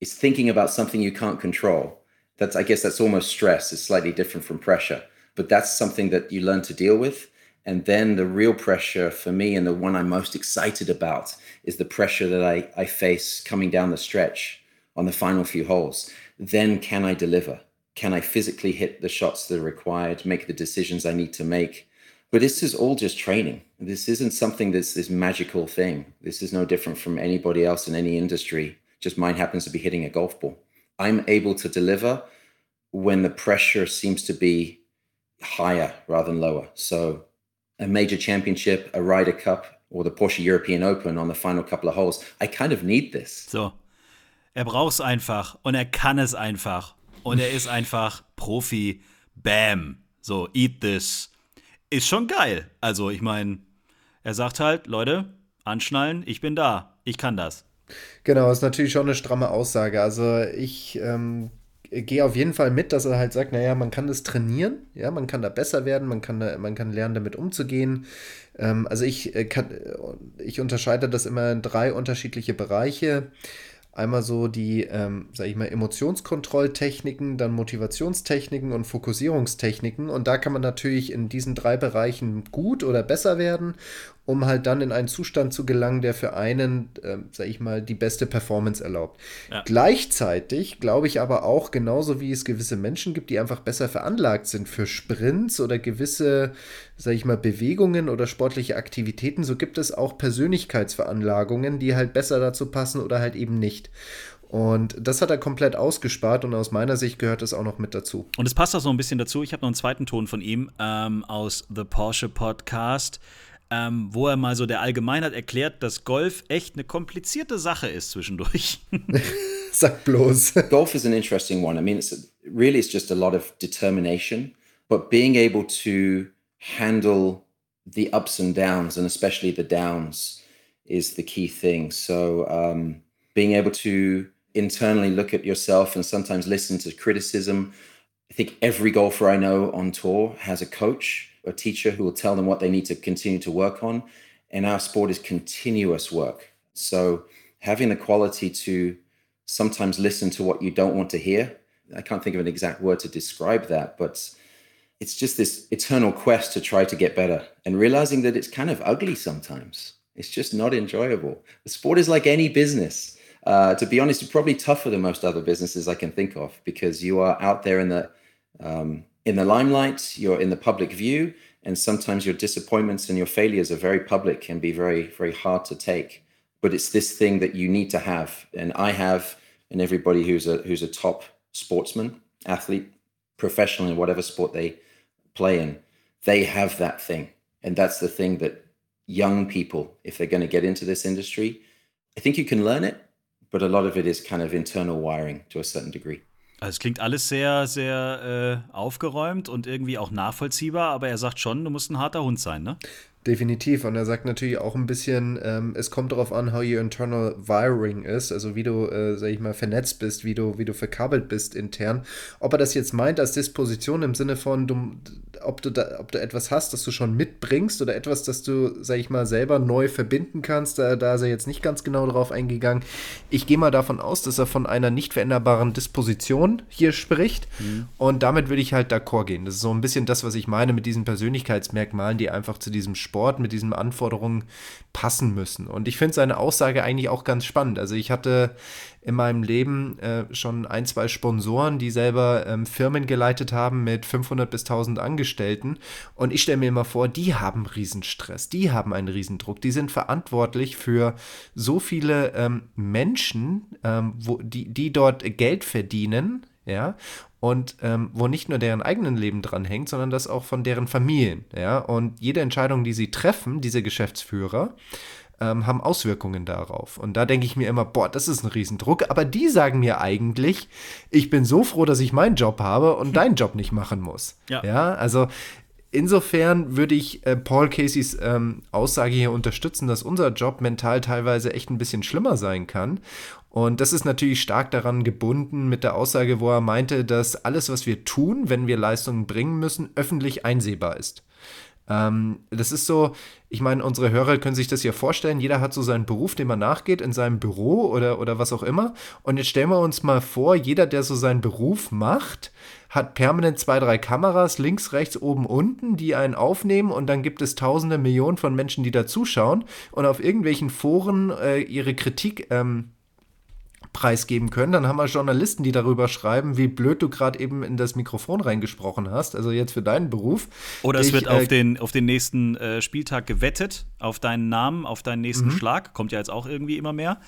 It's thinking about something you can't control. That's, I guess, that's almost stress. It's slightly different from pressure, but that's something that you learn to deal with. And then the real pressure for me, and the one I'm most excited about, is the pressure that I, I face coming down the stretch on the final few holes. Then can I deliver? Can I physically hit the shots that are required, make the decisions I need to make? But this is all just training. This isn't something that's this magical thing. This is no different from anybody else in any industry. Just mine happens to be hitting a golf ball. I'm able to deliver when the pressure seems to be higher rather than lower. So a major championship, a Ryder Cup, or the Porsche European Open on the final couple of holes. I kind of need this. So. Er braucht es einfach und er kann es einfach. Und er ist einfach Profi. Bam. So, eat this. Ist schon geil. Also, ich meine, er sagt halt, Leute, anschnallen, ich bin da. Ich kann das. Genau, ist natürlich schon eine stramme Aussage. Also ich ähm, gehe auf jeden Fall mit, dass er halt sagt, naja, man kann das trainieren, ja, man kann da besser werden, man kann, da, man kann lernen, damit umzugehen. Ähm, also ich, äh, kann, ich unterscheide das immer in drei unterschiedliche Bereiche. Einmal so die, ähm, sag ich mal, Emotionskontrolltechniken, dann Motivationstechniken und Fokussierungstechniken. Und da kann man natürlich in diesen drei Bereichen gut oder besser werden um halt dann in einen Zustand zu gelangen, der für einen, äh, sag ich mal, die beste Performance erlaubt. Ja. Gleichzeitig glaube ich aber auch, genauso wie es gewisse Menschen gibt, die einfach besser veranlagt sind für Sprints oder gewisse, sag ich mal, Bewegungen oder sportliche Aktivitäten, so gibt es auch Persönlichkeitsveranlagungen, die halt besser dazu passen oder halt eben nicht. Und das hat er komplett ausgespart und aus meiner Sicht gehört es auch noch mit dazu. Und es passt auch so ein bisschen dazu. Ich habe noch einen zweiten Ton von ihm ähm, aus The Porsche Podcast ähm, wo er mal so der Allgemeinheit erklärt, dass Golf echt eine komplizierte Sache ist zwischendurch. Sag bloß. Golf is an interesting one. I mean, it's a, really it's just a lot of determination, but being able to handle the ups and downs, and especially the downs, is the key thing. So um, being able to internally look at yourself and sometimes listen to criticism. I think every golfer I know on tour has a coach a teacher who will tell them what they need to continue to work on. And our sport is continuous work. So having the quality to sometimes listen to what you don't want to hear. I can't think of an exact word to describe that, but it's just this eternal quest to try to get better and realizing that it's kind of ugly sometimes. It's just not enjoyable. The sport is like any business. Uh, to be honest, probably tougher than most other businesses I can think of because you are out there in the um, in the limelight, you're in the public view, and sometimes your disappointments and your failures are very public and be very, very hard to take. But it's this thing that you need to have, and I have, and everybody who's a who's a top sportsman, athlete, professional in whatever sport they play in, they have that thing, and that's the thing that young people, if they're going to get into this industry, I think you can learn it, but a lot of it is kind of internal wiring to a certain degree. Also es klingt alles sehr, sehr äh, aufgeräumt und irgendwie auch nachvollziehbar, aber er sagt schon, du musst ein harter Hund sein, ne? Definitiv. Und er sagt natürlich auch ein bisschen, ähm, es kommt darauf an, how your internal wiring ist, also wie du, äh, sag ich mal, vernetzt bist, wie du, wie du verkabelt bist intern. Ob er das jetzt meint als Disposition im Sinne von, du, ob, du da, ob du etwas hast, das du schon mitbringst oder etwas, das du, sag ich mal, selber neu verbinden kannst, da, da ist er jetzt nicht ganz genau drauf eingegangen. Ich gehe mal davon aus, dass er von einer nicht veränderbaren Disposition hier spricht. Mhm. Und damit würde ich halt d'accord gehen. Das ist so ein bisschen das, was ich meine mit diesen Persönlichkeitsmerkmalen, die einfach zu diesem Sport Sport mit diesen Anforderungen passen müssen. Und ich finde seine Aussage eigentlich auch ganz spannend. Also ich hatte in meinem Leben äh, schon ein, zwei Sponsoren, die selber ähm, Firmen geleitet haben mit 500 bis 1000 Angestellten. Und ich stelle mir immer vor, die haben Riesenstress, die haben einen Riesendruck, die sind verantwortlich für so viele ähm, Menschen, ähm, wo, die, die dort Geld verdienen, ja, und ähm, wo nicht nur deren eigenen Leben dran hängt, sondern das auch von deren Familien, ja, und jede Entscheidung, die sie treffen, diese Geschäftsführer, ähm, haben Auswirkungen darauf. Und da denke ich mir immer, boah, das ist ein Riesendruck. Aber die sagen mir eigentlich, ich bin so froh, dass ich meinen Job habe und deinen Job nicht machen muss. Ja, ja also insofern würde ich äh, Paul Caseys ähm, Aussage hier unterstützen, dass unser Job mental teilweise echt ein bisschen schlimmer sein kann. Und das ist natürlich stark daran gebunden mit der Aussage, wo er meinte, dass alles, was wir tun, wenn wir Leistungen bringen müssen, öffentlich einsehbar ist. Ähm, das ist so, ich meine, unsere Hörer können sich das ja vorstellen, jeder hat so seinen Beruf, dem er nachgeht, in seinem Büro oder, oder was auch immer. Und jetzt stellen wir uns mal vor, jeder, der so seinen Beruf macht, hat permanent zwei, drei Kameras, links, rechts, oben, unten, die einen aufnehmen und dann gibt es tausende, Millionen von Menschen, die da zuschauen und auf irgendwelchen Foren äh, ihre Kritik ähm, preisgeben können. Dann haben wir Journalisten, die darüber schreiben, wie blöd du gerade eben in das Mikrofon reingesprochen hast. Also jetzt für deinen Beruf. Oder es ich, wird auf, äh, den, auf den nächsten äh, Spieltag gewettet, auf deinen Namen, auf deinen nächsten mhm. Schlag. Kommt ja jetzt auch irgendwie immer mehr.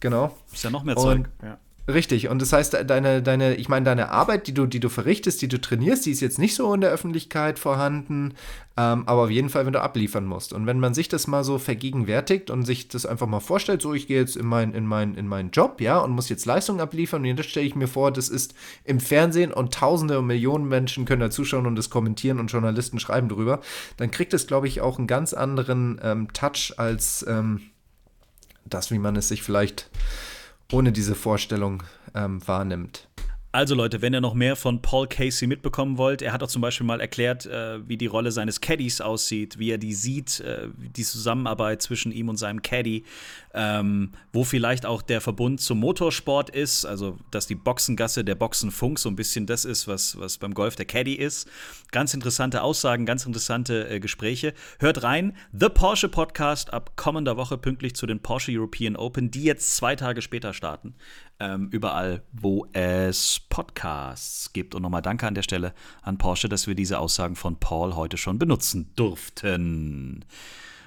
Genau. Ist ja noch mehr Zeug. Und, ja. Richtig, und das heißt, deine, deine, ich meine, deine Arbeit, die du, die du verrichtest, die du trainierst, die ist jetzt nicht so in der Öffentlichkeit vorhanden, ähm, aber auf jeden Fall, wenn du abliefern musst. Und wenn man sich das mal so vergegenwärtigt und sich das einfach mal vorstellt, so ich gehe jetzt in, mein, in, mein, in meinen Job, ja, und muss jetzt Leistung abliefern, und jetzt stelle ich mir vor, das ist im Fernsehen und Tausende und Millionen Menschen können da zuschauen und das kommentieren und Journalisten schreiben drüber, dann kriegt es, glaube ich, auch einen ganz anderen ähm, Touch als. Ähm, das, wie man es sich vielleicht ohne diese Vorstellung ähm, wahrnimmt. Also Leute, wenn ihr noch mehr von Paul Casey mitbekommen wollt, er hat auch zum Beispiel mal erklärt, äh, wie die Rolle seines Caddies aussieht, wie er die sieht, äh, die Zusammenarbeit zwischen ihm und seinem Caddy, ähm, wo vielleicht auch der Verbund zum Motorsport ist, also dass die Boxengasse der Boxenfunk so ein bisschen das ist, was, was beim Golf der Caddy ist. Ganz interessante Aussagen, ganz interessante äh, Gespräche. Hört rein, The Porsche Podcast ab kommender Woche pünktlich zu den Porsche European Open, die jetzt zwei Tage später starten ähm, überall, wo es Podcasts gibt. Und nochmal danke an der Stelle an Porsche, dass wir diese Aussagen von Paul heute schon benutzen durften.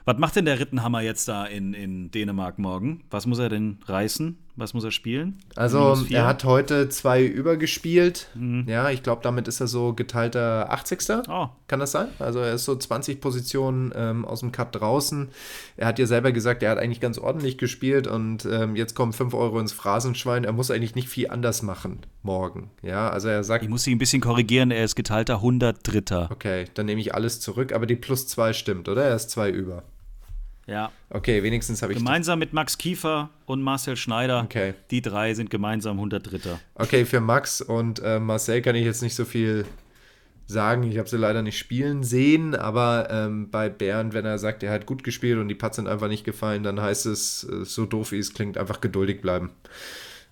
Was macht denn der Rittenhammer jetzt da in, in Dänemark morgen? Was muss er denn reißen? Was muss er spielen? Also er hat heute zwei übergespielt. Mhm. Ja, ich glaube, damit ist er so geteilter 80. Oh. Kann das sein? Also er ist so 20 Positionen ähm, aus dem Cut draußen. Er hat ja selber gesagt, er hat eigentlich ganz ordentlich gespielt und ähm, jetzt kommen 5 Euro ins Phrasenschwein. Er muss eigentlich nicht viel anders machen morgen. Ja, also er sagt, Ich muss ihn ein bisschen korrigieren, er ist geteilter 103. okay, dann nehme ich alles zurück, aber die plus 2 stimmt, oder? Er ist zwei über. Ja. Okay, wenigstens habe ich. Gemeinsam mit Max Kiefer und Marcel Schneider. Okay. Die drei sind gemeinsam 103. Okay, für Max und äh, Marcel kann ich jetzt nicht so viel sagen. Ich habe sie leider nicht spielen sehen, aber ähm, bei Bernd, wenn er sagt, er hat gut gespielt und die Putts sind einfach nicht gefallen, dann heißt es, äh, so doof wie es klingt, einfach geduldig bleiben.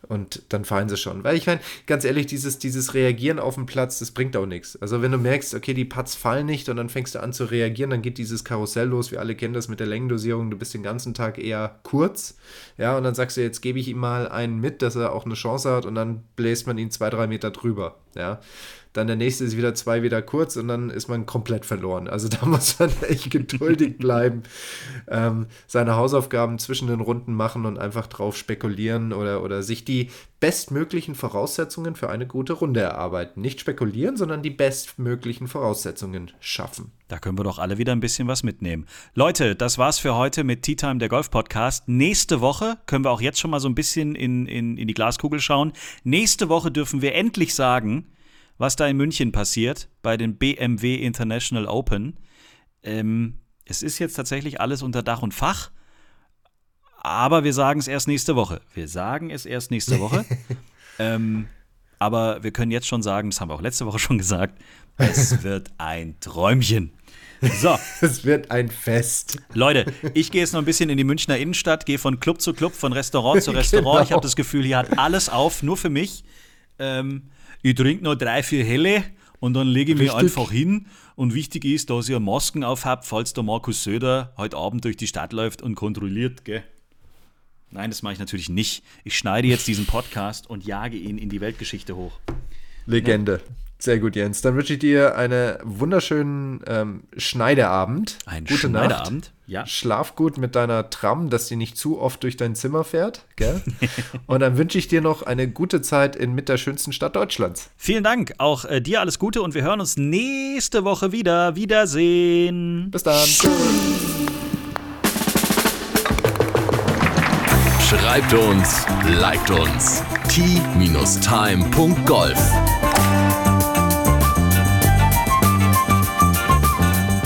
Und dann fallen sie schon. Weil ich meine, ganz ehrlich, dieses, dieses Reagieren auf dem Platz, das bringt auch nichts. Also wenn du merkst, okay, die Putts fallen nicht und dann fängst du an zu reagieren, dann geht dieses Karussell los. Wir alle kennen das mit der Längendosierung. Du bist den ganzen Tag eher kurz. Ja, und dann sagst du, jetzt gebe ich ihm mal einen mit, dass er auch eine Chance hat und dann bläst man ihn zwei, drei Meter drüber. Ja. Dann der nächste ist wieder zwei wieder kurz und dann ist man komplett verloren. Also da muss man echt geduldig bleiben, ähm, seine Hausaufgaben zwischen den Runden machen und einfach drauf spekulieren oder, oder sich die bestmöglichen Voraussetzungen für eine gute Runde erarbeiten. Nicht spekulieren, sondern die bestmöglichen Voraussetzungen schaffen. Da können wir doch alle wieder ein bisschen was mitnehmen. Leute, das war's für heute mit Tea Time, der Golf-Podcast. Nächste Woche können wir auch jetzt schon mal so ein bisschen in, in, in die Glaskugel schauen. Nächste Woche dürfen wir endlich sagen, was da in München passiert bei den BMW International Open. Ähm, es ist jetzt tatsächlich alles unter Dach und Fach, aber wir sagen es erst nächste Woche. Wir sagen es erst nächste Woche. ähm, aber wir können jetzt schon sagen, das haben wir auch letzte Woche schon gesagt, es wird ein Träumchen. So, Es wird ein Fest. Leute, ich gehe jetzt noch ein bisschen in die Münchner Innenstadt, gehe von Club zu Club, von Restaurant zu Restaurant. Ich Genau. habe das Gefühl, hier hat alles auf, nur für mich. Ähm, ich trinke noch drei, vier Helle und dann lege ich mich Richtig. einfach hin. Und wichtig ist, dass ihr Masken aufhabt, falls der Markus Söder heute Abend durch die Stadt läuft und kontrolliert, gell? Nein, das mache ich natürlich nicht. Ich schneide jetzt diesen Podcast und jage ihn in die Weltgeschichte hoch. Legende. Sehr gut, Jens. Dann wünsche ich dir einen wunderschönen ähm, Schneideabend. Ein Gute Schneideabend, Nacht. ja. Schlaf gut mit deiner Tram, dass die nicht zu oft durch dein Zimmer fährt. Gell? Und dann wünsche ich dir noch eine gute Zeit in mit der schönsten Stadt Deutschlands. Vielen Dank, auch äh, dir alles Gute und wir hören uns nächste Woche wieder. Wiedersehen. Bis dann. Schreibt uns, liked uns. t-time.golf